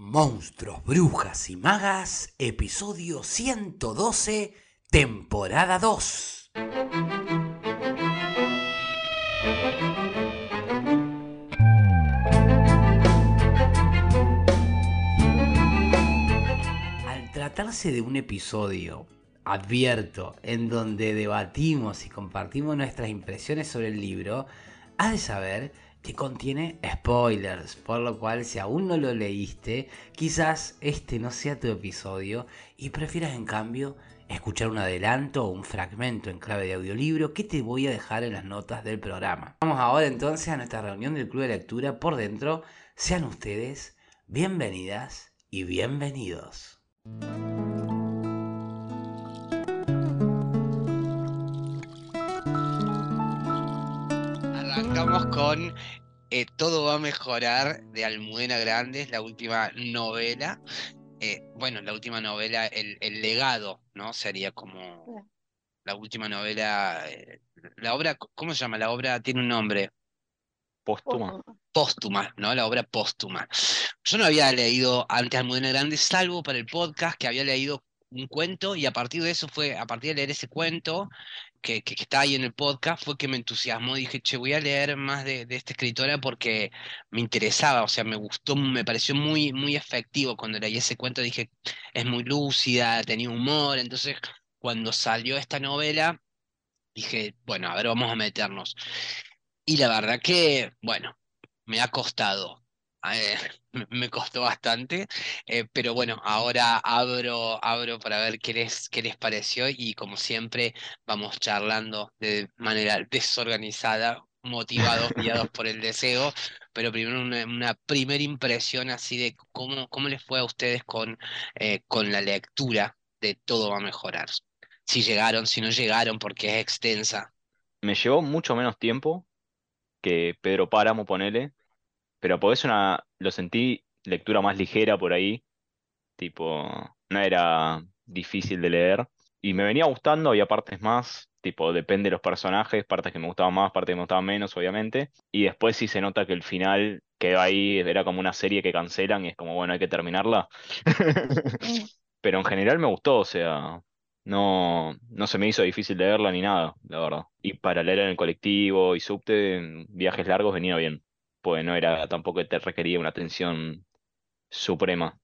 Monstruos, Brujas y Magas, episodio 112, temporada 2. Al tratarse de un episodio, advierto, en donde debatimos y compartimos nuestras impresiones sobre el libro, has de saber que contiene spoilers, por lo cual si aún no lo leíste, quizás este no sea tu episodio y prefieras en cambio escuchar un adelanto o un fragmento en clave de audiolibro que te voy a dejar en las notas del programa. Vamos ahora entonces a nuestra reunión del Club de Lectura por dentro. Sean ustedes bienvenidas y bienvenidos. Con eh, Todo va a mejorar de Almudena Grandes, la última novela. Eh, bueno, la última novela, el, el legado, ¿no? Sería como la última novela, eh, la obra, ¿cómo se llama? La obra tiene un nombre, Póstuma. póstuma, ¿no? La obra póstuma. Yo no había leído antes Almudena Grandes, salvo para el podcast, que había leído un cuento y a partir de eso fue, a partir de leer ese cuento que, que, está ahí en el podcast, fue que me entusiasmó. Dije, che, voy a leer más de, de esta escritora porque me interesaba, o sea, me gustó, me pareció muy, muy efectivo cuando leí ese cuento. Dije, es muy lúcida, tenía humor. Entonces, cuando salió esta novela, dije, bueno, a ver, vamos a meternos. Y la verdad que, bueno, me ha costado. me- costó bastante, eh, pero bueno, ahora abro, abro para ver qué les, qué les pareció y como siempre vamos charlando de manera desorganizada, motivados, guiados por el deseo, pero primero una, una primera impresión así de cómo, cómo les fue a ustedes con, eh, con la lectura de Todo va a mejorar. Si llegaron, si no llegaron, porque es extensa. Me llevó mucho menos tiempo que Pedro Páramo, ponele, pero por eso una, lo sentí lectura más ligera por ahí, tipo, no era difícil de leer. Y me venía gustando, había partes más, tipo, depende de los personajes, partes que me gustaban más, partes que me gustaban menos, obviamente. Y después sí se nota que el final quedó ahí, era como una serie que cancelan y es como, bueno, hay que terminarla. Pero en general me gustó, o sea, no, no se me hizo difícil leerla ni nada, la verdad. Y para leer en el colectivo y subte, en viajes largos venía bien, pues no era tampoco que te requería una atención suprema.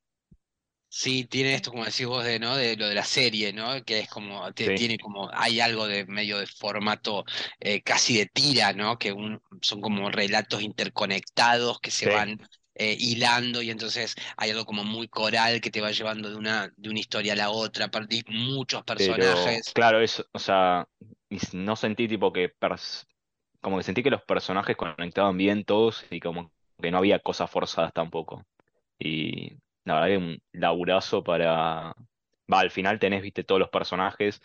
Sí, tiene esto, como decís vos, de, ¿no? De lo de la serie, ¿no? Que es como, Sí, tiene como, hay algo de medio de formato eh, casi de tira, ¿no? Que un- son como relatos interconectados que se sí. van eh, hilando y entonces hay algo como muy coral que te va llevando de una, de una historia a la otra, hay muchos Pero personajes. claro, eso, o sea, no sentí tipo que, pers- como que sentí que los personajes conectaban bien todos y como que no había cosas forzadas tampoco. Y la verdad que un laburazo para... Va, al final tenés, viste, todos los personajes.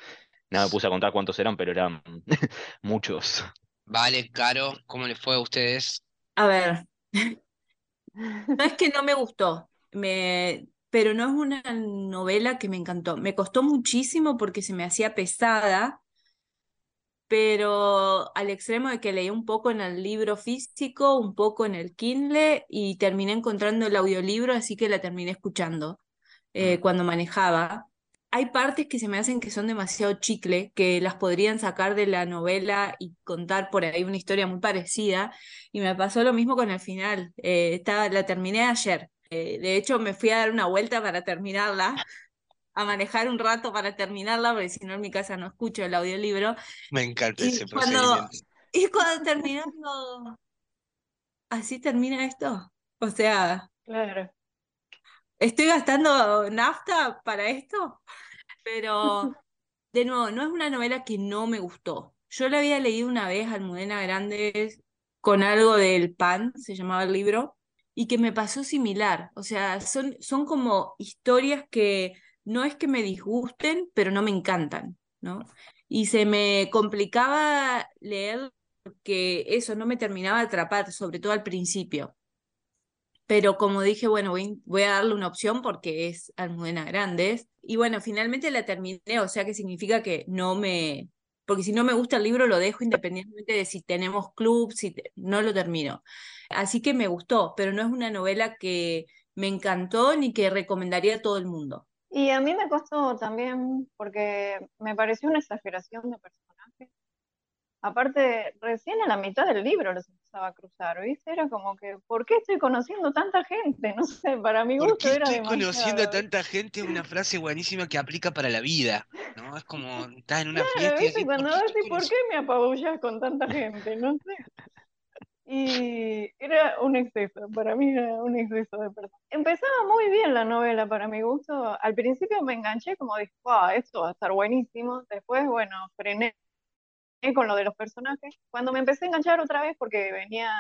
Nada, me puse a contar cuántos eran, pero eran muchos. Vale, Caro, ¿cómo les fue a ustedes? A ver, no es que no me gustó, me, pero no es una novela que me encantó. Me costó muchísimo porque se me hacía pesada, pero al extremo de que leí un poco en el libro físico, un poco en el Kindle y terminé encontrando el audiolibro, así que la terminé escuchando eh, Mm. cuando manejaba. Hay partes que se me hacen que son demasiado chicle, que las podrían sacar de la novela y contar por ahí una historia muy parecida. Y me pasó lo mismo con el final. Eh, estaba, la terminé ayer. Eh, de hecho, me fui a dar una vuelta para terminarla, a manejar un rato para terminarla, porque si no en mi casa no escucho el audiolibro. Me encanta Y ese cuando, y cuando terminando, así termina esto. O sea, Claro. estoy gastando nafta para esto, pero de nuevo, no es una novela que no me gustó. Yo la había leído una vez, Almudena Grandes, con algo del pan, se llamaba el libro, y que me pasó similar. O sea, son, son como historias que no es que me disgusten, pero no me encantan, ¿no? Y se me complicaba leer porque eso no me terminaba de atrapar, sobre todo al principio. Pero como dije, bueno, voy, a darle una opción porque es Almudena Grandes. Y bueno, finalmente la terminé, o sea que significa que no me, porque si no me gusta el libro lo dejo independientemente de si tenemos club, si no lo termino. Así que me gustó, pero no es una novela que me encantó ni que recomendaría a todo el mundo. Y a mí me costó también porque me pareció una exageración de personajes. Aparte, recién a la mitad del libro los empezaba a cruzar, ¿viste? Era como que, ¿por qué estoy conociendo tanta gente? No sé, para mi ¿Por gusto qué era estoy conociendo a tanta gente? Es una frase buenísima que aplica para la vida, ¿no? Es como, estás en una Claro, fiesta y decís, ¿por Cuando qué decís, ¿por qué me apabullas con tanta gente? No sé. Y era un exceso, para mí era un exceso de personas. Empezaba muy bien la novela para mi gusto. Al principio me enganché como dije, ah, esto va a estar buenísimo. Después, bueno, frené con lo de los personajes. Cuando me empecé a enganchar otra vez, porque venía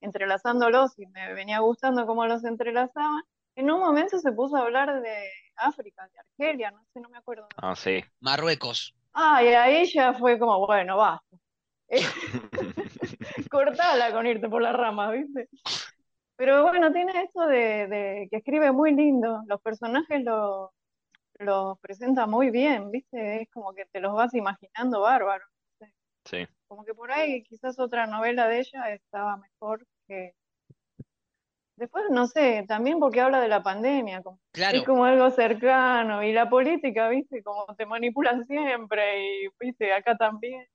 entrelazándolos y me venía gustando cómo los entrelazaban, en un momento se puso a hablar de África, de Argelia, no sé, no me acuerdo. Ah, sí. Marruecos. Ah, y ahí ya fue como, bueno, basta. Cortala con irte por las ramas, ¿viste? Pero bueno, tiene esto de, de que escribe muy lindo, los personajes lo- los presenta muy bien, ¿viste? Es como que te los vas imaginando bárbaro. Sí. Como que por ahí quizás otra novela de ella estaba mejor que... Después, no sé, también porque habla de la pandemia, como, Claro, es como algo cercano, y la política, ¿viste? Como te manipulan siempre, y, ¿viste? Acá también.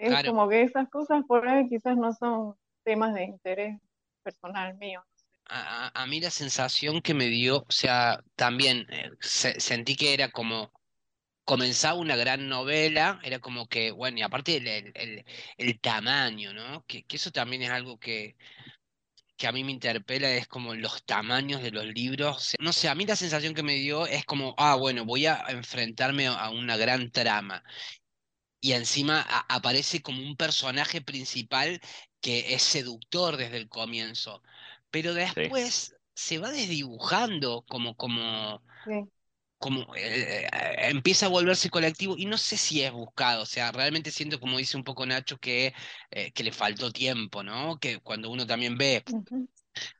Es Claro. como que esas cosas por ahí quizás no son temas de interés personal mío. a, a- a mí la sensación que me dio, o sea, también eh, se- sentí que era como comenzaba una gran novela, era como que, bueno, y aparte el, el, el- el tamaño, ¿no? Que, que eso también es algo que, que a mí me interpela, es como los tamaños de los libros. No sé, a mí la sensación que me dio es como, ah, bueno, voy a enfrentarme a una gran trama. Y encima a- aparece como un personaje principal que es seductor desde el comienzo. Pero después se va desdibujando como, como, Sí, como eh, eh, empieza a volverse colectivo y no sé si es buscado, o sea, realmente siento como dice un poco Nacho que, eh, que le faltó tiempo, ¿no? Que cuando uno también ve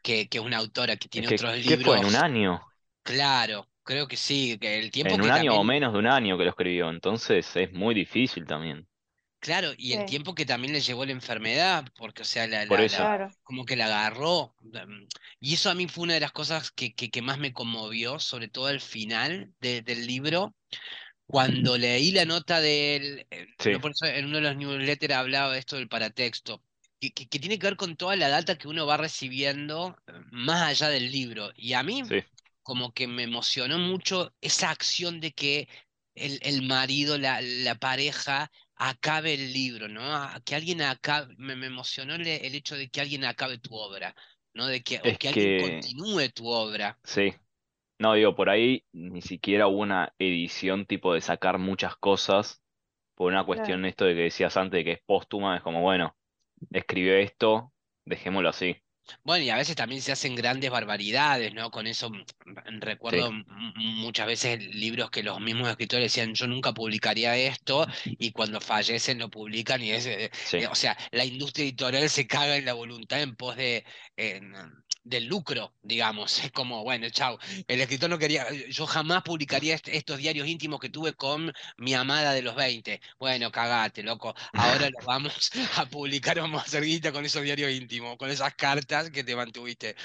que, que es una autora que Es tiene que, otros ¿qué fue? ¿En un libros, año? claro, creo que sí, que el tiempo En que un año o menos de un año que lo escribió, entonces es muy difícil también. claro, y el tiempo que también le llevó la enfermedad, porque, o sea, la, Por la, eso. la, como que la agarró. mm, Y eso a mí fue una de las cosas que, que, que más me conmovió, sobre todo al final de- del libro Cuando leí la nota del, eh, Sí, por eso en uno de los newsletters hablaba de esto del paratexto, que, que- que tiene que ver con toda la data que uno va recibiendo eh, más allá del libro. Y a mí sí. Como que me emocionó mucho esa acción de que el, el marido, la, la pareja, acabe el libro, ¿no? Que alguien acabe, me, me emocionó el, el hecho de que alguien acabe tu obra, ¿no? De que, o que alguien continúe tu obra. sí. No, digo, por ahí ni siquiera hubo una edición tipo de sacar muchas cosas por una Claro. cuestión esto de que decías antes de que es póstuma, es como, bueno, escribió esto, dejémoslo así. Bueno, y a veces también se hacen grandes barbaridades, ¿no? Con eso mm, Sí, recuerdo muchas veces libros que los mismos escritores decían, yo nunca publicaría esto, y cuando fallecen lo publican, y es, eh, sí, eh, o sea, la industria editorial se caga en la voluntad en pos de, eh, del lucro, digamos. Es como, bueno, chau, el escritor no quería, yo jamás publicaría est- estos diarios íntimos que tuve con mi amada de los 20. Bueno, cagate, loco. Ahora los vamos a publicar, vamos a hacer guita con esos diarios íntimos, con esas cartas que te mantuviste.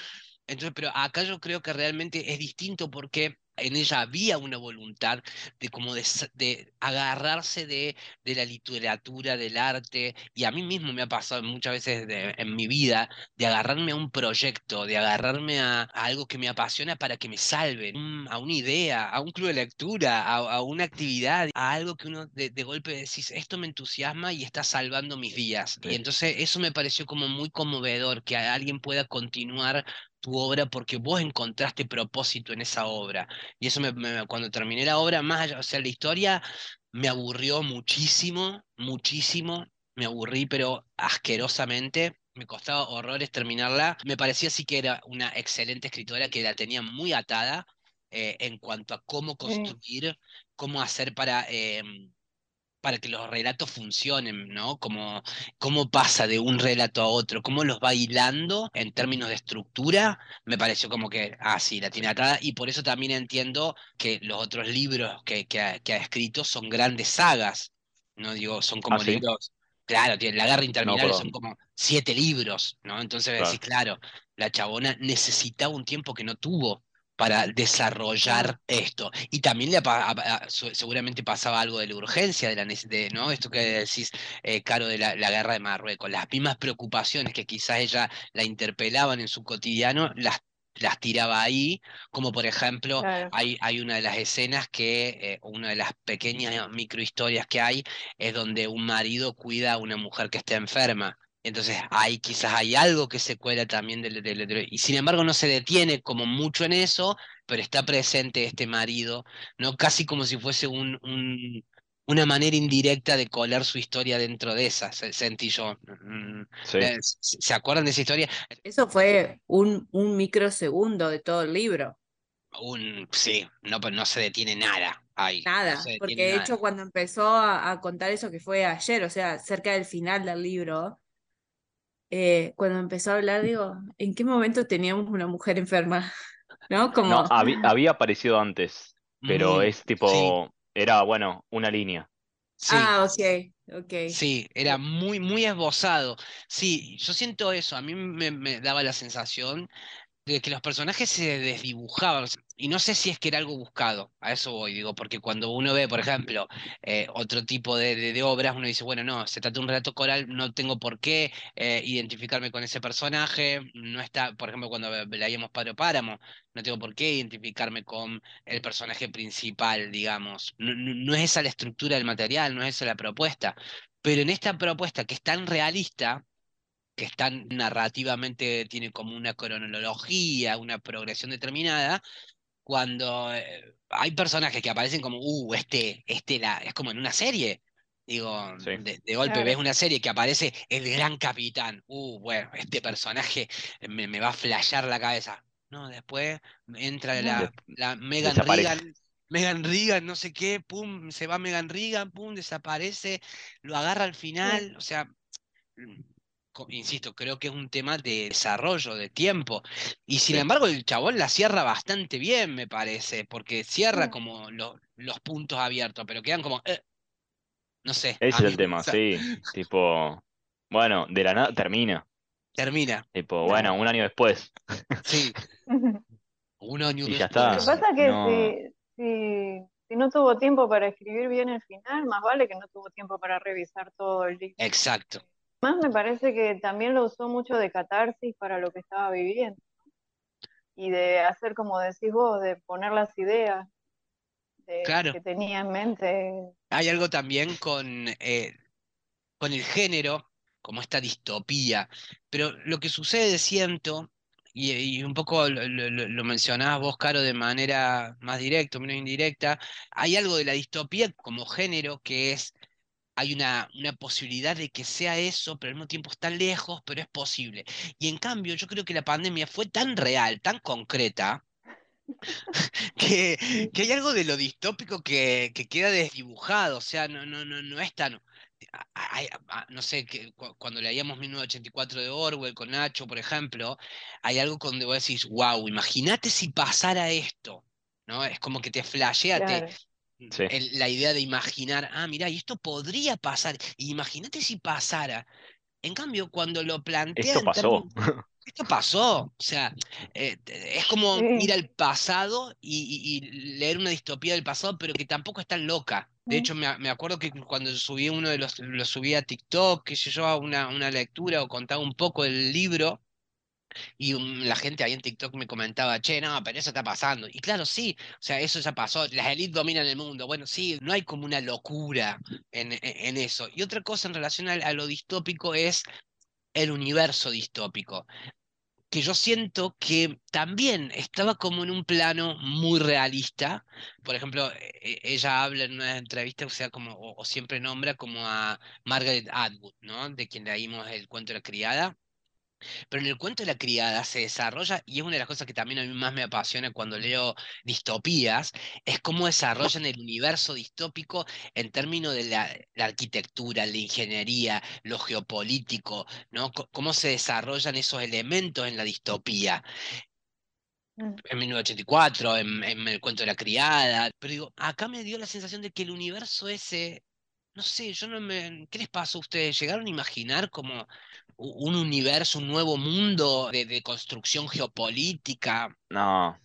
Entonces, pero acá yo creo que realmente es distinto porque en ella había una voluntad de como de, agarrarse de, de la literatura, del arte, y a mí mismo me ha pasado muchas veces de- en mi vida de agarrarme a un proyecto, de agarrarme a, a algo que me apasiona para que me salve, un- a una idea, a un club de lectura, a, a una actividad, a algo que uno de, golpe decís, esto me entusiasma y está salvando mis días. Y entonces eso me pareció como muy conmovedor, que alguien pueda continuar tu obra porque vos encontraste propósito en esa obra. Y eso me, me- cuando terminé la obra, más allá, o sea, la historia me aburrió muchísimo, muchísimo, me aburrí, pero asquerosamente. Me costaba horrores terminarla. Me parecía sí que era una excelente escritora que la tenía muy atada eh, en cuanto a cómo construir, cómo hacer para, em, para que los relatos funcionen, ¿no? Como, cómo pasa de un relato a otro, cómo los va hilando en términos de estructura, me pareció como que, ah, sí, la tiene atada, y por eso también entiendo que los otros libros que, que ha, que ha escrito son grandes sagas, ¿no? Digo, son como Ah, sí, libros, claro, tiene La Guerra Interminable son como siete libros, ¿no? Entonces decís, claro, la chabona necesitaba un tiempo que no tuvo para desarrollar esto. Y también le a- a- seguramente pasaba algo de la urgencia, de la, de, ¿no? Esto que decís, eh, Caro, de la, la guerra de Marruecos, las mismas preocupaciones que quizás ella la interpelaban en su cotidiano, las, las tiraba ahí, como por ejemplo, Claro. hay, hay una de las escenas que, eh, una de las pequeñas microhistorias que hay, es donde un marido cuida a una mujer que está enferma. Entonces, ahí quizás hay algo que se cuela también del, del- del- y sin embargo no se detiene como mucho en eso, pero está presente este marido, ¿no? Casi como si fuese un, un- una manera indirecta de colar su historia dentro de esa, se- sentí yo. Mm, Sí. eh, ¿Se acuerdan de esa historia? Eso fue un, un microsegundo de todo el libro. Un, sí, no, no se detiene nada ahí. no Nada, porque de nada. hecho cuando empezó a, a contar eso que fue ayer, o sea, cerca del final del libro, eh, cuando empezó a hablar, digo, ¿en qué momento teníamos una mujer enferma? ¿No? Como, No, habí- había aparecido antes, pero Mm, es sí, tipo, era, bueno, una línea. sí. ah, ok, ok. Sí, era muy, muy esbozado. Sí, yo siento eso. A mí me, me daba la sensación de que los personajes se desdibujaban. Y no sé si es que era algo buscado. A eso voy, digo, porque cuando uno ve, por ejemplo, eh, otro tipo de, de- obras, uno dice, bueno, no, se trata de un relato coral, no tengo por qué eh, identificarme con ese personaje. No está, por ejemplo, cuando leíamos Padre Páramo, no tengo por qué identificarme con el personaje principal, digamos. No- no es esa la estructura del material, no es esa la propuesta. Pero en esta propuesta que es tan realista, que es tan narrativamente, tiene como una cronología, una progresión determinada, cuando eh, hay personajes que aparecen como, uh, este, este la, es como en una serie. Digo, Sí. de, de golpe Claro. ves una serie que aparece el gran capitán. Uh, bueno, este personaje me, me va a flashear la cabeza. No, después entra la, la Megan. Regan, Megan Regan, no sé qué, pum, se va Megan Regan, pum, desaparece, lo agarra al final, o sea, insisto, creo que es un tema de desarrollo, de tiempo. Y sin Sí. embargo, el chabón la cierra bastante bien, me parece, porque cierra Mm. como lo- los puntos abiertos, pero quedan como, eh, no sé, Ese es el tema, sí. Tipo, bueno, de la nada termina. Termina, Tipo, bueno, un año después. sí, un año Y ya Lo que está. después. pasa es que No. si, si, si no tuvo tiempo para escribir bien el final, más vale que no tuvo tiempo para revisar todo el libro. Exacto. Más me parece que también lo usó mucho de catarsis para lo que estaba viviendo y de hacer, como decís vos, de poner las ideas de- Claro. que tenía en mente. Hay algo también con, eh, con el género, como esta distopía. Pero lo que sucede, siento, y, y un poco lo, lo- lo- mencionabas vos, Caro, de manera más directa o menos indirecta, hay algo de la distopía como género que es, hay una, una posibilidad de que sea eso, pero al mismo tiempo está lejos, pero es posible. Y en cambio, yo creo que la pandemia fue tan real, tan concreta, que, que hay algo de lo distópico que, que queda desdibujado, o sea, no, no, no, no es tan... no sé, que cu- cuando leíamos 1984 de Orwell con Nacho, por ejemplo, hay algo donde vos decís, wow, imagínate si pasara esto, ¿no? Es como que te flashea, Claro. Sí. el- la idea de imaginar, ah, mira, y esto podría pasar, imagínate si pasara. En cambio, cuando lo plantea Esto pasó. términos- esto pasó, o sea, eh, es como ir al pasado y, y- y leer una distopía del pasado, pero que tampoco es tan loca. De Mm. hecho, me, me acuerdo que cuando subí uno de los, lo subí a TikTok, qué sé yo, una, una lectura o contaba un poco del libro, y um, la gente ahí en TikTok me comentaba, che, no, pero eso está pasando. Y claro, sí, o sea, eso ya pasó, las élites dominan el mundo. Bueno, sí, no hay como una locura en, en- en eso. Y otra cosa en relación a, lo distópico es el universo distópico que yo siento que también estaba como en un plano muy realista. Por ejemplo, e- e- ella habla en una entrevista, o sea, como, o, o siempre nombra como a Margaret Atwood, ¿no? De quien leímos el cuento de la criada. Pero en el cuento de la criada se desarrolla, y es una de las cosas que también a mí más me apasiona cuando leo distopías, es cómo desarrollan el universo distópico en términos de la, la arquitectura, la ingeniería, lo geopolítico, ¿no? C- cómo se desarrollan esos elementos en la distopía. Mm. En 1984, en, en el cuento de la criada. Pero digo, acá me dio la sensación de que el universo ese no sé, yo no me. ¿Qué les pasó a ustedes? ¿Llegaron a imaginar como un universo, un nuevo mundo de, de construcción geopolítica? No,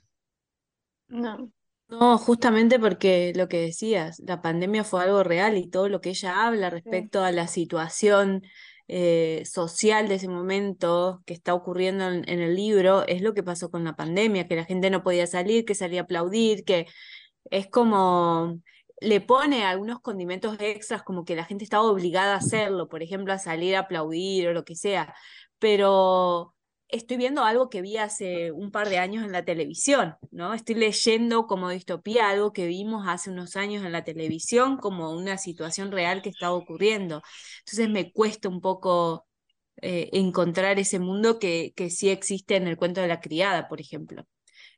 No, No, justamente porque lo que decías, la pandemia fue algo real y todo lo que ella habla respecto a la situación eh, social de ese momento que está ocurriendo en, en el libro es lo que pasó con la pandemia, que la gente no podía salir, que salía a aplaudir, que es como le pone algunos condimentos extras como que la gente estaba obligada a hacerlo, por ejemplo, a salir a aplaudir o lo que sea, pero estoy viendo algo que vi hace un par de años en la televisión, ¿no? Estoy leyendo como distopía algo que vimos hace unos años en la televisión como una situación real que estaba ocurriendo. Entonces me cuesta un poco eh, encontrar ese mundo que, que sí existe en el cuento de la criada, por ejemplo.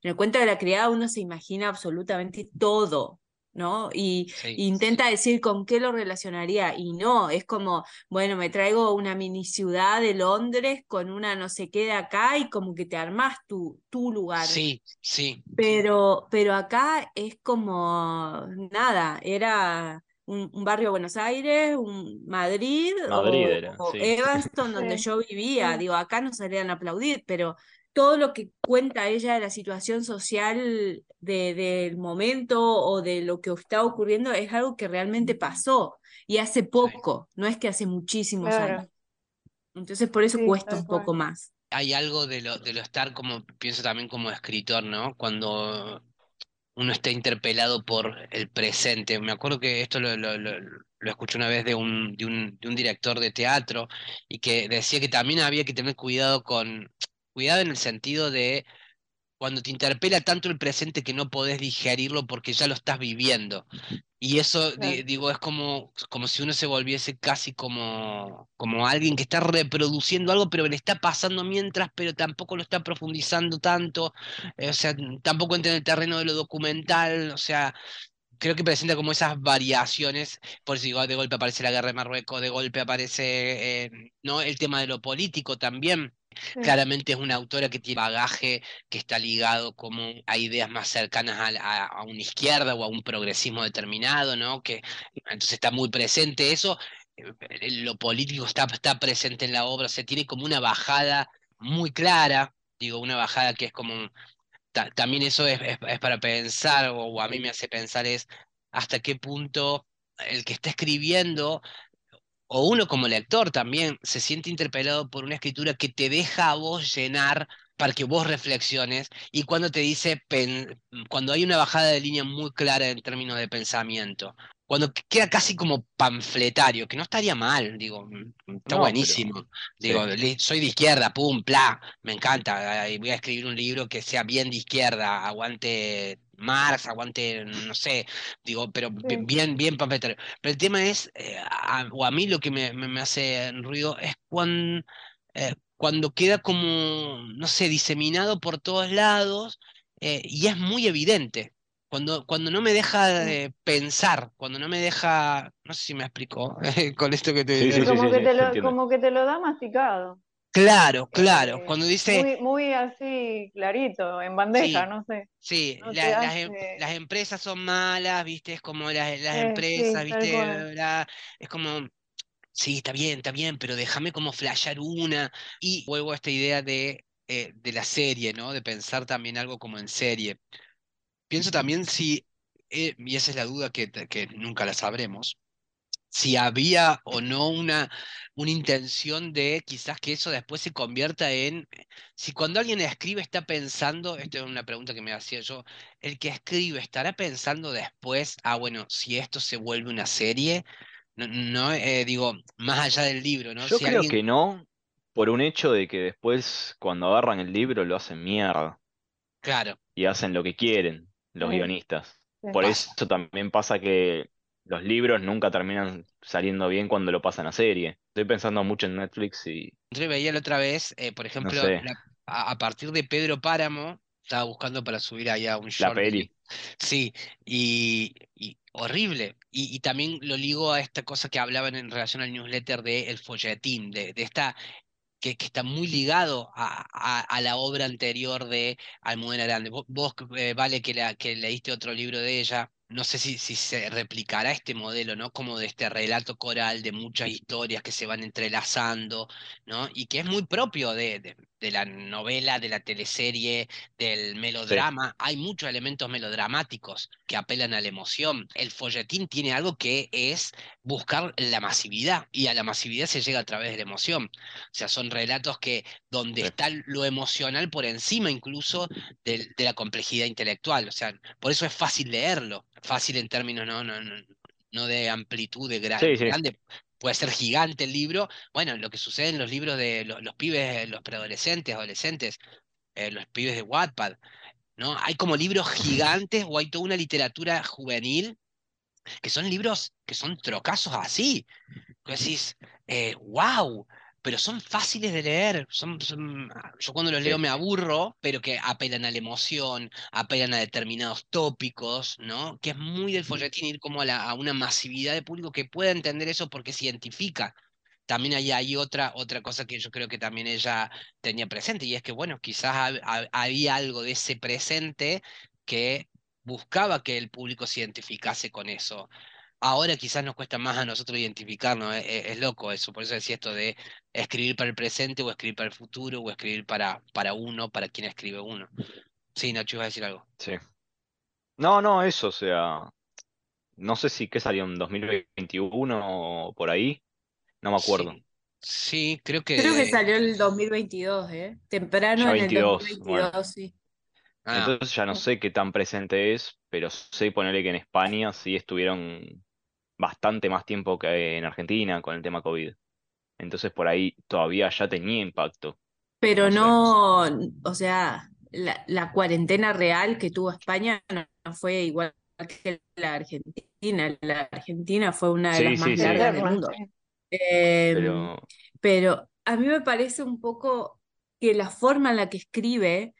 En el cuento de la criada uno se imagina absolutamente todo, ¿no? Y, Sí. y intenta decir con qué lo relacionaría y no, es como, bueno, me traigo una mini ciudad de Londres con una no sé qué de acá y como que te armás tu, tu lugar. Sí, sí. Pero, pero acá es como nada, era un, un barrio de Buenos Aires, un Madrid, Madrid o, era, o sí. Evanston, donde Sí, yo vivía. Digo, acá no salían a aplaudir, pero todo lo que cuenta ella de la situación social de, del momento o de lo que está ocurriendo es algo que realmente pasó y hace poco, no es que hace muchísimos Claro. años. Entonces por eso Sí, cuesta un poco más. Hay algo de lo, de lo estar como, pienso también como escritor, ¿no? Cuando uno está interpelado por el presente. Me acuerdo que esto lo, lo, lo, lo escuché una vez de un, de un, de un director de teatro y que decía que también había que tener cuidado con, cuidado en el sentido de cuando te interpela tanto el presente que no podés digerirlo porque ya lo estás viviendo. Y eso, di- digo, es como, como si uno se volviese casi como, como alguien que está reproduciendo algo, pero le está pasando mientras, pero tampoco lo está profundizando tanto. eh, o sea, tampoco entra en el terreno de lo documental. O sea, creo que presenta como esas variaciones. Por eso digo, de golpe aparece la guerra de Marruecos, de golpe aparece, eh, ¿no? El tema de lo político también. Claramente es una autora que tiene bagaje que está ligado como a ideas más cercanas a, a- una izquierda o a un progresismo determinado, ¿no? Que entonces está muy presente eso. eh, eh, Lo político está, está presente en la obra, o sea, tiene como una bajada muy clara, digo, una bajada que es como, ta- también eso es, es- para pensar, o a mí me hace pensar es hasta qué punto el que está escribiendo o uno como lector también se siente interpelado por una escritura que te deja a vos llenar para que vos reflexiones y cuando te dice, pen- cuando hay una bajada de línea muy clara en términos de pensamiento, cuando que- queda casi como panfletario, que no estaría mal, digo, mm, está No, buenísimo, pero digo, sí. soy de izquierda, pum, pla, me encanta, voy a escribir un libro que sea bien de izquierda, aguante Marx, aguante, no sé, digo, pero Sí. bien, bien panfletario. Pero el tema es, eh, a- o a mí lo que me, me- me hace ruido es cuando, cuando queda como, no sé, diseminado por todos lados eh, y es muy evidente. Cuando, cuando no me deja de pensar, cuando no me deja, no sé si me explicó con esto que te Sí, digo. sí, Sí, como sí, que sí, te lo, como que te lo da masticado. Claro, claro. Eh, Cuando dice, muy, muy así clarito, en bandeja, sí, no sé. Sí, No la- te las, em- las empresas son malas, ¿viste? Es como las, las Eh, empresas, sí, ¿viste? La- es como, sí, está bien, está bien, pero déjame como flashear una. Y vuelvo a esta idea de, eh, de la serie, ¿no? De pensar también algo como en serie. Pienso también si, eh, y esa es la duda que, que nunca la sabremos, si había o no una, una intención de quizás que eso después se convierta en, si cuando alguien escribe está pensando, esta es una pregunta que me hacía yo, el que escribe estará pensando después, ah, bueno, si esto se vuelve una serie, no, no, eh, digo, más allá del libro, ¿no? Yo Si creo alguien, que no, por un hecho de que después cuando agarran el libro lo hacen mierda claro, y hacen lo que quieren los Sí, guionistas. sí. Por eso también pasa que los libros nunca terminan saliendo bien cuando lo pasan a serie. Estoy pensando mucho en Netflix y Yo veía la otra vez, eh, por no ejemplo, sé, la- a, a partir de Pedro Páramo, estaba buscando para subir allá un la short de peli. li- Sí, y, y horrible. Y, y también lo ligo a esta cosa que hablaban en relación al newsletter de El Folletín, de, de esta, que, está muy ligado a, a- la obra anterior de Almudena Grande. Vos, vos, eh, Vale, que, la, que leíste otro libro de ella, no sé si, si se replicará este modelo, ¿no? Como de este relato coral de muchas historias que se van entrelazando, ¿no? Y que es muy propio de, de, de la novela, de la teleserie, del melodrama. Hay muchos elementos melodramáticos que apelan a la emoción. El folletín tiene algo que es buscar la masividad, y a la masividad se llega a través de la emoción. O sea, son relatos que donde Sí. está lo emocional por encima incluso de, de la complejidad intelectual. O sea, por eso es fácil leerlo, fácil en términos no, no, no, no de amplitud, de sí. grande. Puede ser gigante el libro. Bueno, lo que sucede en los libros de los, pibes, los preadolescentes, adolescentes, eh, los pibes de Wattpad, ¿no? Hay como libros gigantes o hay toda una literatura juvenil que son libros que son trocazos así. Que decís, eh, wow, pero son fáciles de leer. Son, son- yo cuando los leo me aburro, pero que apelan a la emoción, apelan a determinados tópicos, ¿no? Que es muy del folletín ir como a, la- a una masividad de público que pueda entender eso porque se identifica. También ahí hay otra, otra cosa que yo creo que también ella tenía presente, y es que, bueno, quizás hab- hab- había algo de ese presente que buscaba que el público se identificase con eso. Ahora quizás nos cuesta más a nosotros identificarnos, es, es- es loco eso, por eso decía esto de escribir para el presente o escribir para el futuro o escribir para, para uno, para quien escribe uno. Sí, Nacho, ibas a decir algo. Sí. No, no, eso, o sea, no sé si que salió en 2021 o por ahí, no me acuerdo. Sí, sí, creo que... Creo que salió el 2022, ¿eh? Temprano Ya en el 22, 2022, bueno. sí. Ah, Entonces ya no sé qué tan presente es, pero sé ponerle que en España sí estuvieron bastante más tiempo que en Argentina con el tema COVID. Entonces por ahí todavía ya tenía impacto. Pero No o sea, la, la cuarentena real que tuvo España no, no fue igual que la Argentina. La Argentina fue una de Sí, las más sí, sí. largas del mundo. Em, Pero pero a mí me parece un poco que la forma en la que escribe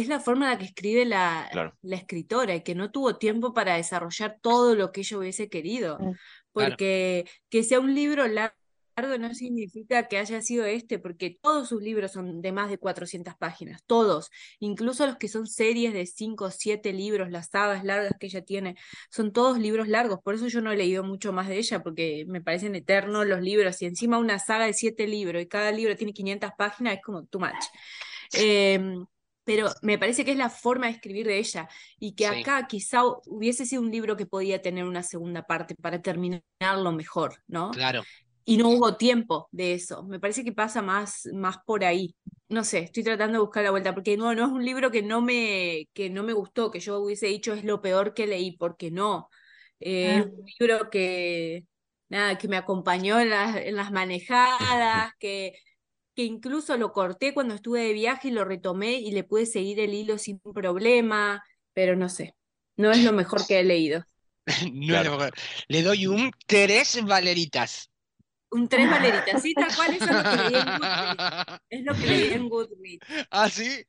es la forma en la que escribe la, Claro. la escritora y que no tuvo tiempo para desarrollar todo lo que ella hubiese querido. Claro. Porque que sea un libro lar- largo no significa que haya sido este, porque todos sus libros son de más de 400 páginas, todos, incluso los que son series de 5 o 7 libros, las sagas largas que ella tiene, son todos libros largos, por eso yo no he leído mucho más de ella, porque me parecen eternos los libros, y encima una saga de 7 libros y cada libro tiene 500 páginas, es como too much. Em, pero me parece que es la forma de escribir de ella y que Sí. acá quizá hubiese sido un libro que podía tener una segunda parte para terminarlo mejor, ¿no? claro. Y no hubo tiempo de eso. Me parece que pasa más, más por ahí. No sé, estoy tratando de buscar la vuelta, porque no, no es un libro que no me, que no me gustó, que yo hubiese dicho es lo peor que leí, porque no. Eh, es Ah. un libro que, nada, que me acompañó en las, en las manejadas, que, que incluso lo corté cuando estuve de viaje y lo retomé y le pude seguir el hilo sin problema, pero no sé, no es lo mejor que he leído. No es lo mejor. Le doy un tres valeritas. Un tres valeritas, sí, tal cual, eso es lo que leí en Goodreads. Es lo que leí en Goodreads. ¿Ah, sí?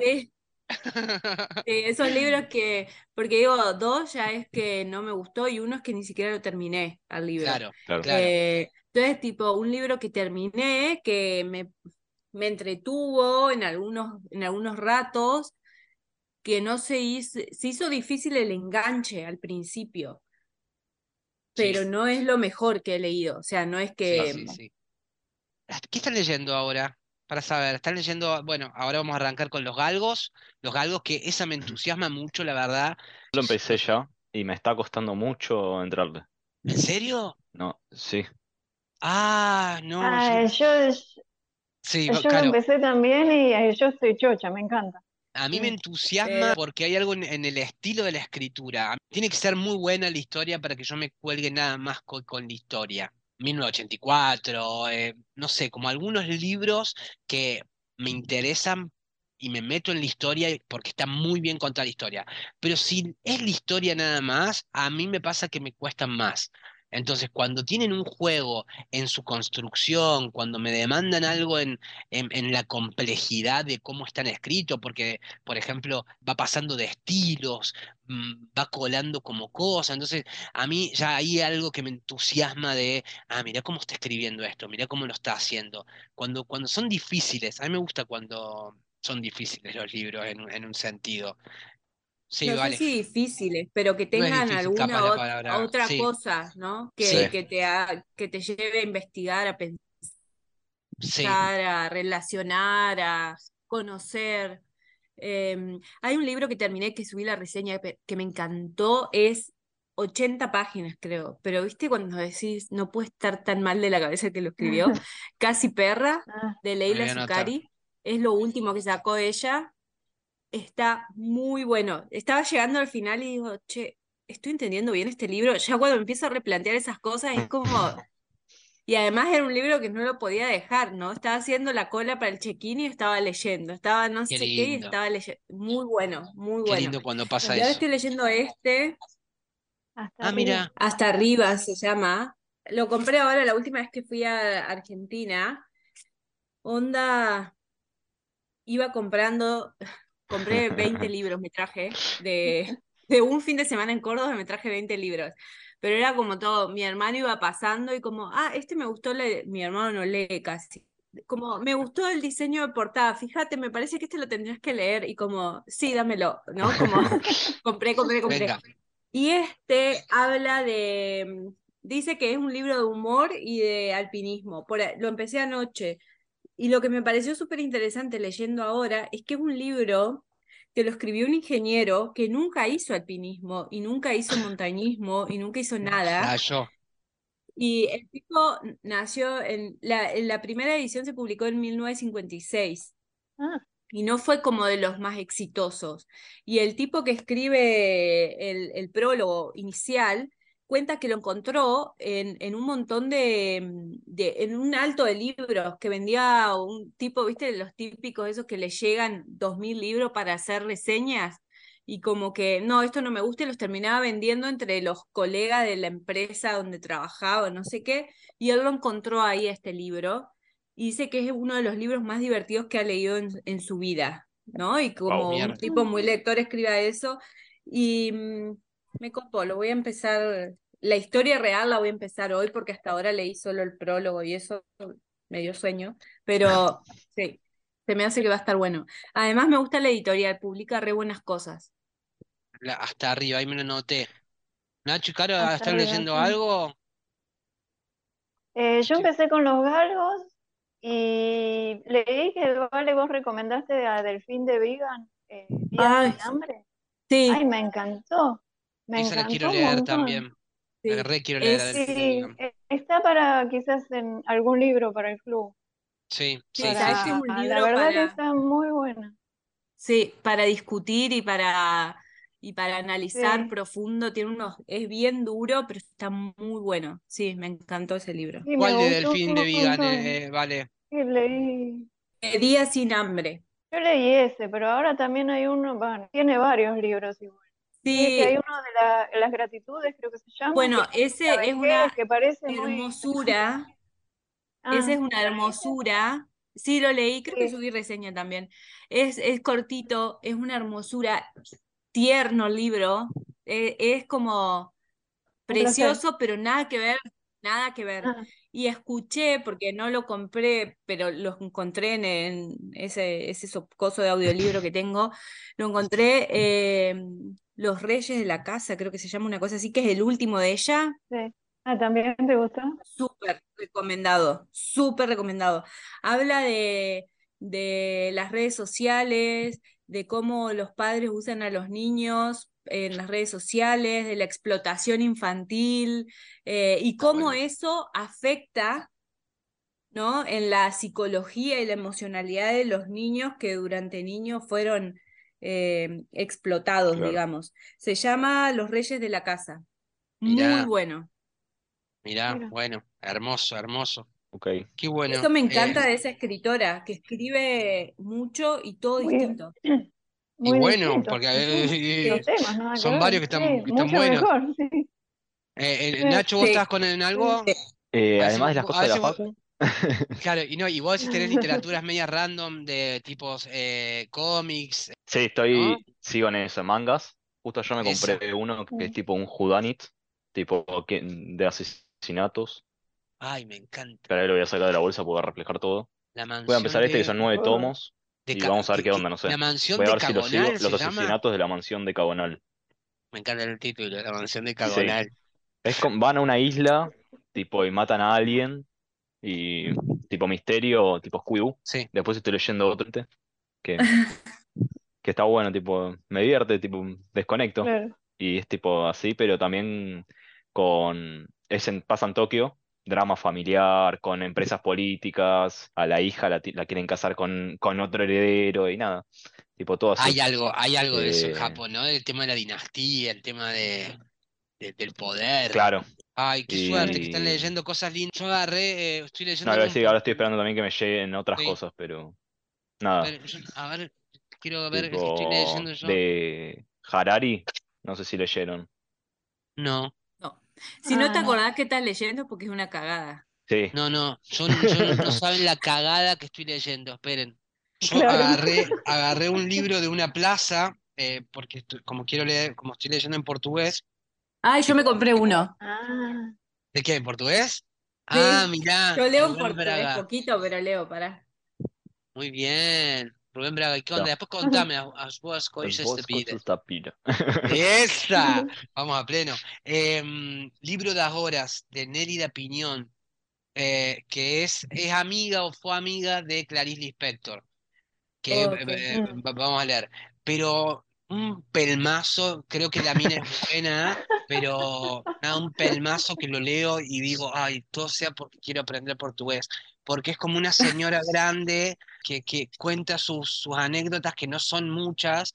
Sí, sí, esos libros que, porque digo, dos ya es que no me gustó y uno es que ni siquiera lo terminé al libro. Claro, claro. claro. Entonces, tipo, un libro que terminé, que me, me entretuvo en algunos, en algunos ratos, que no se hizo, se hizo difícil el enganche al principio, Sí. pero no es lo mejor que he leído. O sea, no es que sí, sí. ¿Qué están leyendo ahora? Para saber, están leyendo, bueno, ahora vamos a arrancar con los galgos, los galgos que esa me entusiasma mucho, la verdad. Lo empecé ya y me está costando mucho entrarle. ¿En serio? No, sí. Ah, no, yo- Ay, yo, sí, yo va- lo claro. empecé también y ay, yo estoy chocha, me encanta. A mí me Sí. entusiasma Eh, porque hay algo en, en el estilo de la escritura. Tiene que ser muy buena la historia para que yo me cuelgue nada más co- con, la historia. 1984, eh, no sé, como algunos libros que me interesan y me meto en la historia porque está muy bien contada la historia. Pero si es la historia nada más, a mí me pasa que me cuestan más. Entonces, cuando tienen un juego en su construcción, cuando me demandan algo en, en, la complejidad de cómo están escritos, porque, por ejemplo, va pasando de estilos, mm, va colando como cosa. Entonces, a mí ya hay algo que me entusiasma de, ah, mira cómo está escribiendo esto, mira cómo lo está haciendo. Cuando, cuando son difíciles, a mí me gusta cuando son difíciles los libros en, en un sentido. Sí, no sé vale. si difíciles, pero que No tengan difícil, alguna otra Sí, cosa, ¿no? Que, sí, que te ha- que te lleve a investigar, a pensar, sí. a relacionar, a conocer. Em, hay un libro que terminé, que subí la reseña, que me encantó, es 80 páginas, creo, pero viste cuando decís, no puede estar tan mal de la cabeza que lo escribió, Casi Perra, Ah, de Leila. Zuccari, es lo último que sacó ella, está muy bueno. Estaba llegando al final y digo, che, estoy entendiendo bien este libro, ya cuando empiezo a replantear esas cosas es como... Y además era un libro que no lo podía dejar, ¿no? Estaba haciendo la cola para el check-in y estaba leyendo, estaba no Qué sé qué y estaba leyendo. Muy bueno, muy Qué bueno. lindo cuando pasa Y ahora eso. estoy leyendo este, hasta Ah, arriba. mira. Hasta arriba se llama. Lo compré ahora la última vez que fui a Argentina. Onda, iba comprando, compré 20 libros, me traje, de, de un fin de semana en Córdoba me traje 20 libros. Pero era como todo, mi hermano iba pasando y como, ah, este me gustó, le- mi hermano no lee casi. Como, me gustó el diseño de portada, fíjate, me parece que este lo tendrías que leer y como, sí, dámelo, ¿no? Como, compré, compré, compré. Venga. Y este habla de, dice que es un libro de humor y de alpinismo. Por, lo empecé anoche y lo que me pareció súper interesante leyendo ahora es que es un libro que lo escribió un ingeniero que nunca hizo alpinismo y nunca hizo montañismo y nunca hizo nada. Flasheó. Y el tipo nació en la, en la primera edición se publicó en 1956 Ah, y no fue como de los más exitosos. Y el tipo que escribe el, el prólogo inicial cuenta que lo encontró en, en un montón de, mm, de, en un alto de libros que vendía un tipo, viste, los típicos esos que le llegan dos mil libros para hacer reseñas. Y como que, no, esto no me gusta, y los terminaba vendiendo entre los colegas de la empresa donde trabajaba, no sé qué, y él lo encontró ahí, este libro, y dice que es uno de los libros más divertidos que ha leído en, en su vida, ¿no? Y como un tipo muy lector escriba eso, y mm, me copó, lo voy a empezar, la historia real la voy a empezar hoy porque hasta ahora leí solo el prólogo y eso me dio sueño, pero sí, se me hace que va a estar bueno. Además me gusta la editorial, publica re buenas cosas. La- hasta arriba, ahí me lo noté. Nacho Caro, Hasta ¿están arriba, leyendo sí. algo? Eh, yo Sí. empecé con los galgos y leí que vale, vos recomendaste a Delfín de Vegan, eh, Ay, sin hambre. sí, Ay, me encantó, me Esa la quiero leer también. La re quiero leer Sí, está para quizás en algún libro para el club. Sí, sí, sí, sí, Para, la verdad que está muy buena. sí, para discutir y para, y para analizar Sí, profundo. Tiene unos, es bien duro, pero está muy bueno. Sí, me encantó ese libro. sí, ¿Cuál de Delfín de Vigan? Eh, eh, vale. Sí, leí, Eh, Día sin hambre. yo leí ese, pero ahora también hay uno, bueno, tiene varios libros igual. Es que hay Sí, uno de la- las gratitudes, creo que se llama, bueno, que la ese es una que parece muy... hermosura. Esa Ah, es una hermosura. Sí, lo leí, creo que sí, subí reseña también. Es, es cortito, es una hermosura, tierno el libro. eh, es como precioso, pero nada que ver, nada que ver. Ah, Y escuché, porque no lo compré, pero lo encontré en, en ese, ese so- coso de audiolibro que tengo, lo encontré eh, Los Reyes de la Casa, creo que se llama una cosa así, que es el último de ella. sí. Ah, ¿también te gustó? Súper recomendado, súper recomendado. Habla de, de las redes sociales, de cómo los padres usan a los niños en las redes sociales, de la explotación infantil eh, y Está cómo bueno. eso afecta, ¿no? en la psicología y la emocionalidad de los niños que durante niños fueron eh, explotados, Claro. digamos. Se llama Los Reyes de la Casa. Muy bueno. mirá, Mira. bueno, hermoso, hermoso. Ok. Qué bueno. Eso me Eh, encanta de esa escritora, que escribe mucho y todo Muy, distinto. y muy bueno, distinto. porque eh, Los temas, que son varios que están, Sí, que están mucho buenos. mejor, sí. Eh, eh, Sí, Nacho, ¿vos Sí, estás con en algo? Eh, además de las cosas de la facu, claro, y no, y vos decís tenés literaturas medias random de tipos eh, cómics, sí, ¿no? estoy, sigo en eso, mangas. Justo yo me Eso. compré uno que es Mm. tipo un whodunit, tipo de asesinatos. Ay, me encanta. Que ahora lo voy a sacar de la bolsa para poder reflejar todo. La Voy a empezar este que de... son nueve Oh. tomos. De Y vamos a ver ¿qué- onda, no sé. La mansión Voy a de ver si lo sigo. Los llama. asesinatos de la mansión de Cagonal. Me encanta el título, la mansión de Cagonal. Es con- van a una isla, tipo, y matan a alguien, y tipo misterio, tipo Scooby-Doo. Sí. Después estoy leyendo otro que, que está bueno, tipo, me divierte, tipo, desconecto. Claro. Y es tipo así, pero también con, es en, pasa en Tokio, drama familiar, con empresas políticas, a la hija la, la quieren casar con, con otro heredero y nada, tipo todo así. Hay algo, hay algo de eso en Eh, Japón, ¿no? El tema de la dinastía, el tema de, de- del poder. Claro, Ay, qué suerte que están Y- leyendo cosas lindas. Yo agarré, eh, estoy leyendo no, sí, ahora estoy esperando también que me lleguen otras Sí. cosas, pero nada, yo- a ver, quiero ver qué tipo estoy leyendo yo. de Harari, no sé si leyeron. No, No. Si no te Ah. acordás que estás leyendo, porque es una cagada. Sí, no, no. Yo, yo no saben la cagada que estoy leyendo. Esperen. Yo Claro. agarré, agarré un libro de una plaza, eh, porque estoy- como quiero leer, como estoy leyendo en portugués. Ay, yo me compré uno. Ah, ¿De qué? ¿En portugués? Ah, mirá. Yo leo en portugués Braga. poquito, pero leo, pará. Muy bien. Rubén Braga, ¿y qué onda? Después contame as, As coisas da pira. ¡Esa! Vamos a pleno. Em, Libro das Horas, de Nélida Piñón, eh, que es, es amiga o fue amiga de Clarice Lispector, que eh, va- vamos a leer. Pero un pelmazo, creo que la mina es buena, pero nada, un pelmazo que lo leo y digo, ay, todo sea porque quiero aprender portugués. Porque es como una señora grande que, que cuenta sus, sus anécdotas, que no son muchas,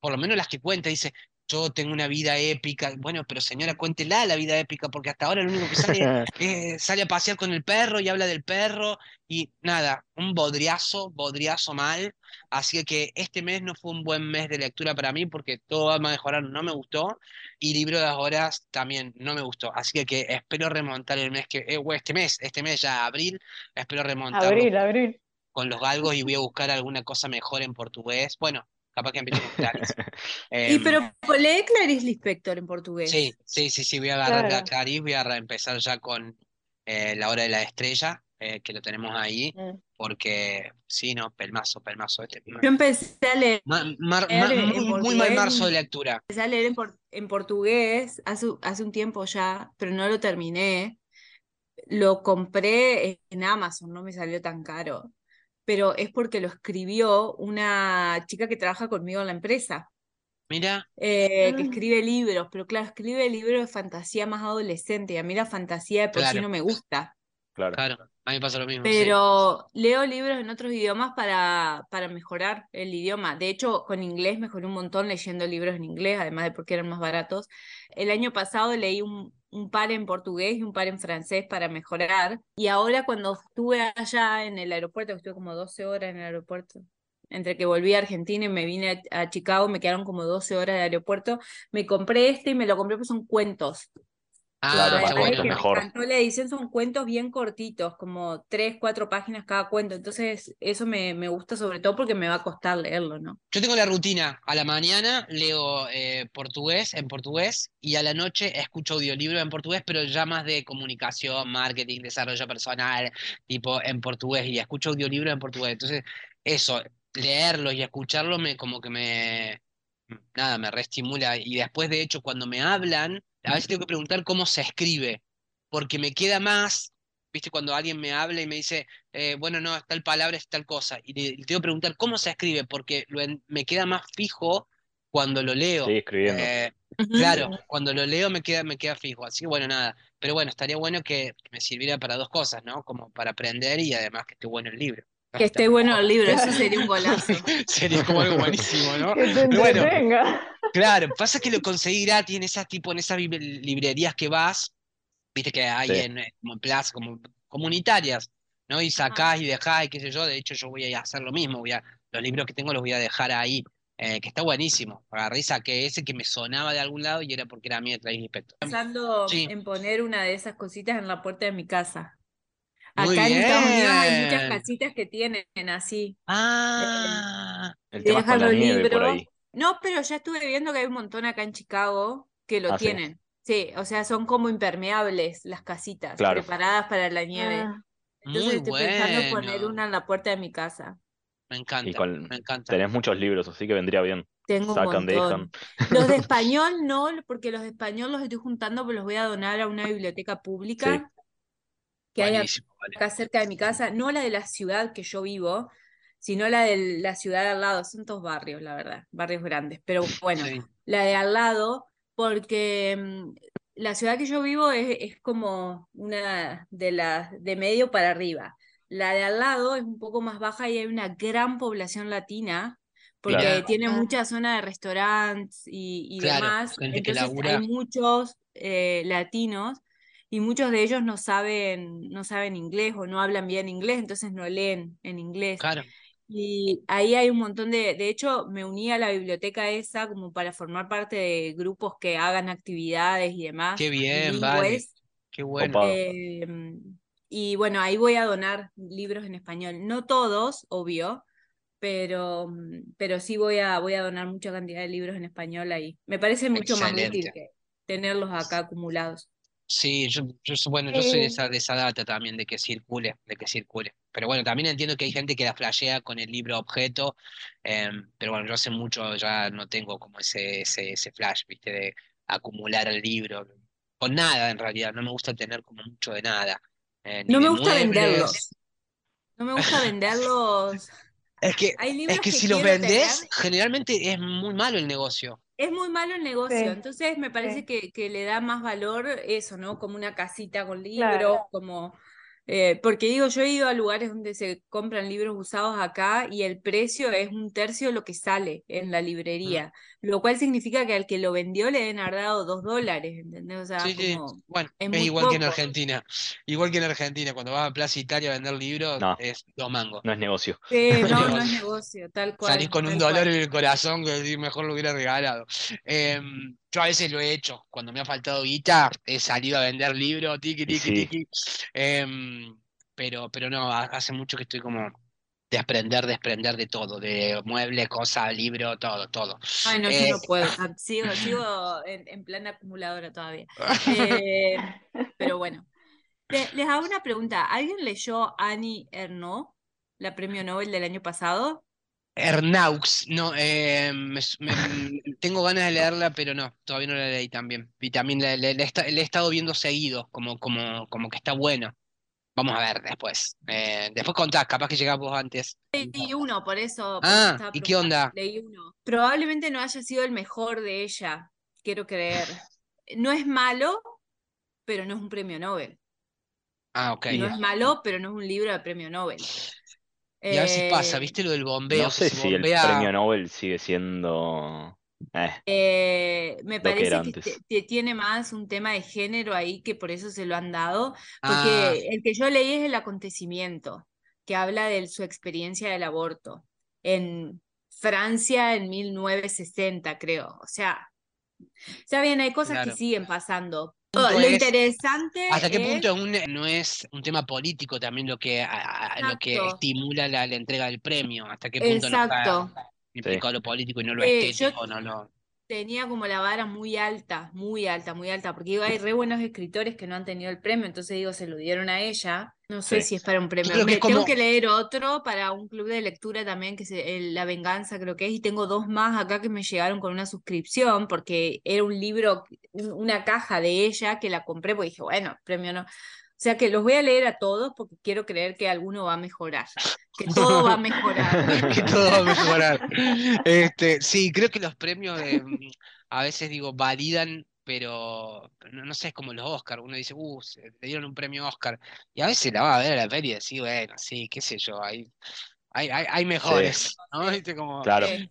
por lo menos las que cuenta, dice, yo tengo una vida épica. Bueno, pero señora, cuéntela la vida épica, porque hasta ahora lo único que sale eh, sale a pasear con el perro y habla del perro y nada, un bodriazo, bodriazo mal. Así que este mes no fue un buen mes de lectura para mí porque todo va a mejorar, no me gustó y Libro de las Horas también no me gustó. Así que, espero remontar el mes que, eh, este mes, este mes ya abril, espero remontarlo abril, abril. con los galgos y voy a buscar alguna cosa mejor en portugués. Bueno, capaz que empiezo con Clarice. Y Em, pero lee Clarice Lispector en portugués. Sí, sí, sí, sí, voy a agarrar a Claro. Clarice, voy a empezar ya con eh, La Hora de la Estrella, eh, que lo tenemos ahí, Mm. porque sí, no, pelmazo, pelmazo. Este, Yo empecé a leer, ma- mar- leer ma- en muy, muy mal marzo de lectura. empecé a leer en, por- en portugués hace, hace un tiempo ya, pero no lo terminé. Lo compré en Amazon, no me salió tan caro. Pero es porque lo escribió una chica que trabaja conmigo en la empresa. Mira, eh, que Ah. escribe libros, pero claro, escribe libros de fantasía más adolescente y a mí la fantasía de por sí no me gusta. Claro. claro, a mí pasa lo mismo. sí. Pero leo libros en otros idiomas para, para mejorar el idioma. De hecho, con inglés mejoré un montón leyendo libros en inglés, además de porque eran más baratos. El año pasado leí un, un par en portugués y un par en francés para mejorar. Y ahora cuando estuve allá en el aeropuerto, estuve como 12 horas en el aeropuerto, entre que volví a Argentina y me vine a, a Chicago, me quedaron como 12 horas de aeropuerto, me compré este y me lo compré porque son cuentos. Ah, Claro, me mejor. encantó la edición, son cuentos bien cortitos, como tres, cuatro páginas cada cuento. Entonces, eso me, me gusta sobre todo porque me va a costar leerlo, ¿no? Yo tengo la rutina, a la mañana leo eh, portugués en portugués y a la noche escucho audiolibros en portugués, pero ya más de comunicación, marketing, desarrollo personal, tipo en portugués y escucho audiolibros en portugués. Entonces, eso, leerlos y escucharlos me como que me nada, me reestimula y después de hecho cuando me hablan, a veces tengo que preguntar cómo se escribe, porque me queda más ¿Viste? Cuando alguien me habla y me dice, eh, bueno, no, tal palabra es tal cosa, y le, le tengo que preguntar cómo se escribe, porque lo en- me queda más fijo cuando lo leo. Sí, escribiendo. Eh, claro, cuando lo leo me queda, me queda fijo. Así que bueno, nada. Pero bueno, estaría bueno que, que me sirviera para dos cosas, ¿no? Como para aprender y además que esté bueno el libro. Que esté bueno el libro, eso sería un golazo. Sería como algo buenísimo, ¿no? Que te bueno. Claro, pasa que lo conseguí gratis en esas tipo, en esas librerías que vas, viste que hay Sí. en, eh, como en plazas, como comunitarias, ¿no? Y sacás y dejás y qué sé yo, de hecho yo voy a hacer lo mismo, voy a, los libros que tengo los voy a dejar ahí, eh, que está buenísimo. Agarré y saqué ese que me sonaba de algún lado y era porque era mío de Lispector. Pensando Sí. en poner una de esas cositas en la puerta de mi casa. Acá en Estados Unidos hay muchas casitas que tienen así. Ah, El Te tema con dejan la los nieve por libros. ahí. No, pero ya estuve viendo que hay un montón acá en Chicago que lo Ah, sí. tienen. Sí, o sea, son como impermeables las casitas, Claro. preparadas para la nieve. Ah, Entonces muy estoy pensando poner bueno. una en la puerta de mi casa. me encanta, con, me encanta. tenés muchos libros, así que vendría bien. Tengo un Sacan, dejan. montón. Los de español no, porque los de español los estoy juntando, pero los voy a donar a una biblioteca pública que hay Buenísimo, vale. acá cerca de mi casa, no la de la ciudad que yo vivo, sino la de la ciudad al lado. Son todos barrios, la verdad, barrios grandes. Pero bueno, Sí, la de al lado, porque mm, la ciudad que yo vivo es, es como una de las de medio para arriba. La de al lado es un poco más baja y hay una gran población latina, porque Claro. tiene Ah. mucha zona de restaurantes y, y Claro, demás. Entonces hay muchos eh, latinos y muchos de ellos no saben, no saben inglés o no hablan bien inglés, entonces no leen en inglés. claro. Y ahí hay un montón de, de hecho, me uní a la biblioteca esa como para formar parte de grupos que hagan actividades y demás, Qué bien, vale. Qué bueno. Eh, y bueno, ahí voy a donar libros en español. No todos, obvio, pero, mm, pero sí voy a, voy a donar mucha cantidad de libros en español ahí. Me parece mucho más útil que tenerlos acá acumulados. Sí, yo, yo soy- bueno, yo soy de Eh, esa, de esa data también, de que circule, de que circule. Pero bueno, también entiendo que hay gente que la flashea con el libro objeto, em, pero bueno, yo hace mucho ya no tengo como ese, ese, ese flash, viste, de acumular el libro. Con nada en realidad, no me gusta tener como mucho de nada. eh, No me de gusta venderlos. No me gusta venderlos. Es que, Hay es libros que que si los tener. generalmente es muy malo el negocio. Es muy malo el negocio, Sí, entonces me parece sí. que, que le da más valor eso, ¿no? Como una casita con libros, Claro. como... eh, porque digo, yo he ido a lugares donde se compran libros usados acá y el precio es un tercio de lo que sale en la librería, lo cual significa que al que lo vendió le deben haber dado dos dólares, ¿entendés? O sea, Sí, sí. como... Bueno, es igual que en. Argentina. Igual que en Argentina, cuando vas a Plaza Italia a vender libros, No. es dos mangos. No es negocio. Sí, No no, no es negocio. tal Salís cual, con un dolor cual. en el corazón que mejor lo hubiera regalado. Em, yo a veces lo he hecho. Cuando me ha faltado guita, he salido a vender libros, tiki, tiki, sí. tiki. Em, pero, pero no, ha- hace mucho que estoy como desprender, desprender de todo, de muebles, cosas, libro, todo, todo. Ay, no, yo Eh, no puedo, ah, sigo, sigo en, en plan acumuladora todavía. Eh, pero bueno. Le- les hago una pregunta. ¿Alguien leyó Annie Ernaux, la premio Nobel del año pasado? Ernaux, no, eh, me- me- tengo ganas de leerla, pero no, todavía no la leí también. Y también la, la- la he, esta- la he estado viendo seguido, como, como, como que está bueno. Vamos a ver después. Eh, después contás, capaz que llegás vos antes. Leí uno, por eso, Ah, ¿y qué onda? Leí uno. Probablemente no haya sido el mejor de ella, quiero creer. No es malo, pero no es un premio Nobel. Ah, ok. No es malo, pero no es un libro de premio Nobel. Y a veces pasa, Eh, ¿viste lo del bombeo? No sé si el premio Nobel sigue siendo. Eh, Eh, me que parece que, tiene más un tema de género ahí que por eso se lo han dado, Ah, porque el que yo leí es el acontecimiento, que habla de su experiencia del aborto en Francia en 1960, creo. O sea, ya bien, hay cosas que siguen pasando. Lo es, interesante ¿hasta qué es, punto un- no es un tema político también lo que, a- lo que Exacto. estimula la, la entrega del premio? ¿Hasta qué punto no está exacto, implicado lo político y no lo Eh, yo- estético? No lo... tenía como la vara muy alta, muy alta, muy alta, porque digo, hay re buenos escritores que no han tenido el premio, entonces digo, se lo dieron a ella. No sé Sí. si es para un premio. que Tengo que leer otro para un club de lectura también, que es el- La Venganza, creo que es, y tengo dos más acá que me llegaron con una suscripción, porque era un libro, un- una caja de ella que la compré, porque dije, bueno, premio no. O sea que los voy a leer a todos porque quiero creer que alguno va a mejorar, que todo va a mejorar. que todo va a mejorar. Este, sí, creo que los premios eh, a veces digo validan, pero no, no sé, es como los Oscar. Uno dice, uh, se- le dieron un premio Oscar. Y a veces la va a ver a la peli y decir, bueno, sí, qué sé yo, hay, hay, hay, hay mejores, ¿no? ¿Viste? Como, claro. Eh,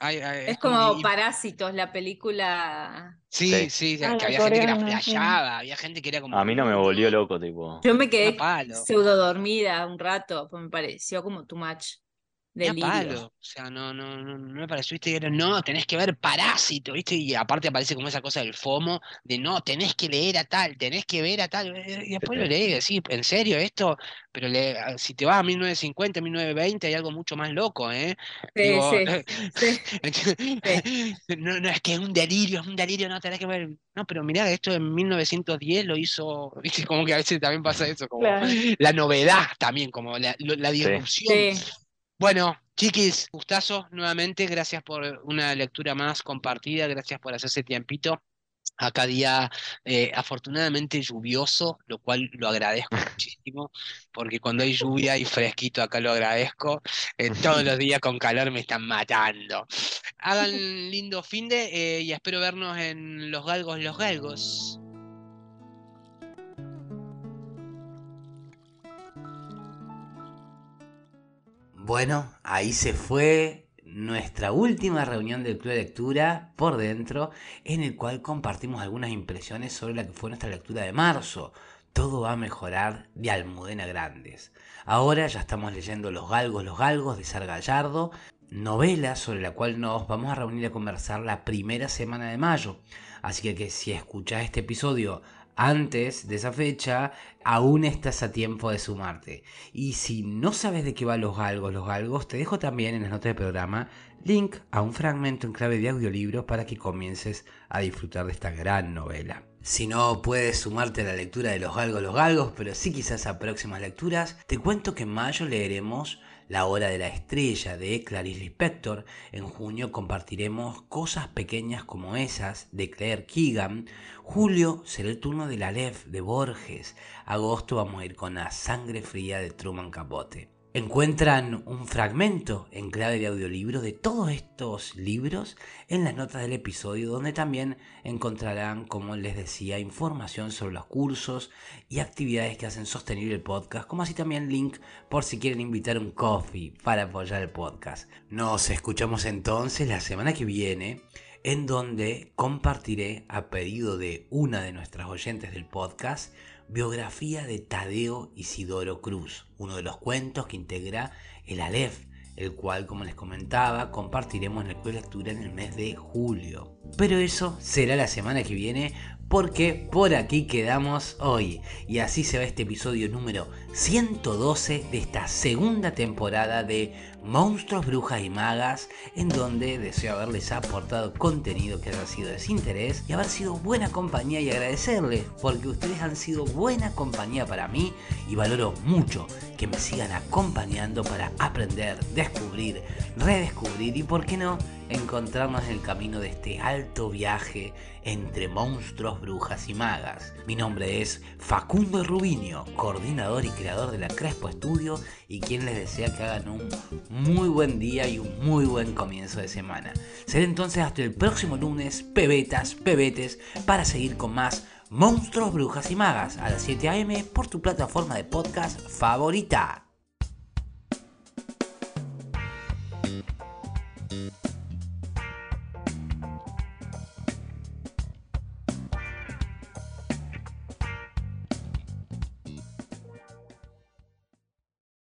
es como- y- Parásitos, la película. sí, Sí. sí, Ah, que la había gente que sí. flasheaba, había gente que era como, A mí no me "Uh, volvió loco, tipo. Yo me quedé pseudo dormida un rato, pues me pareció como too much delirio. palo, o sea, no, no, no, no me pareció, viste, que era, no, tenés que ver Parásito, viste, y aparte aparece como esa cosa del FOMO, de no, tenés que leer a tal, tenés que ver a tal, eh, y después lo Sí. leí y decís, ¿en serio esto? Pero le, si te vas a 1950, 1920, hay algo mucho más loco, ¿eh? Sí, Digo, sí, sí. no, no, es que es un delirio, es un delirio, no tenés que ver, no, pero mirá, esto en 1910 lo hizo, viste, como que a veces también pasa eso, como Claro. la novedad también, como la, la disrupción. Bueno, chiquis, gustazo nuevamente, gracias por una lectura más compartida, gracias por hacerse tiempito. Acá día eh, afortunadamente lluvioso, lo cual lo agradezco muchísimo, porque cuando hay lluvia y fresquito acá lo agradezco. Eh, todos los días con calor me están matando. Hagan lindo fin de eh, y espero vernos en Los Galgos, Los Galgos. Bueno, ahí se fue nuestra última reunión del Club de Lectura por dentro, en el cual compartimos algunas impresiones sobre la que fue nuestra lectura de marzo. Todo va a mejorar de Almudena Grandes. Ahora ya estamos leyendo Los Galgos, Los Galgos de Sar Gallardo, novela sobre la cual nos vamos a reunir a conversar la primera semana de mayo. Así que, si escuchas este episodio antes de esa fecha, aún estás a tiempo de sumarte. Y si no sabes de qué va los galgos, los galgos, te dejo también en las notas del programa link a un fragmento en clave de audiolibro para que comiences a disfrutar de esta gran novela. Si no puedes sumarte a la lectura de Los Galgos, Los Galgos, pero sí quizás a próximas lecturas, te cuento que en mayo leeremos la Hora de la Estrella de Clarice Lispector. En junio compartiremos Cosas Pequeñas como esas de Claire Keegan. Julio será el turno de la Aleph de Borges. Agosto vamos a ir con La Sangre Fría de Truman Capote encuentran un fragmento en clave de audiolibro de todos estos libros en las notas del episodio donde también encontrarán, como les decía, información sobre los cursos y actividades que hacen sostenible el podcast, como así también link por si quieren invitar un coffee para apoyar el podcast. Nos escuchamos entonces la semana que viene en donde compartiré a pedido de una de nuestras oyentes del podcast biografía de Tadeo Isidoro Cruz, uno de los cuentos que integra el Aleph, el cual, como les comentaba, compartiremos en de lectura en el mes de julio. Pero eso será la semana que viene porque por aquí quedamos hoy. Y así se va este episodio número 112 de esta segunda temporada de Monstruos, Brujas y Magas, en donde deseo haberles aportado contenido que haya sido de su interés y haber sido buena compañía y agradecerles porque ustedes han sido buena compañía para mí y valoro mucho que me sigan acompañando para aprender, descubrir, redescubrir y, por qué no, encontrarnos en el camino de este alto viaje entre monstruos, brujas y magas. Mi nombre es Facundo Rubinio, coordinador y creador de la Crespo Estudio y quien les desea que hagan un muy buen día y un muy buen comienzo de semana. Seré entonces hasta el próximo lunes, pebetas, pebetes, para seguir con más Monstruos, Brujas y Magas a las 7 am por tu plataforma de podcast favorita.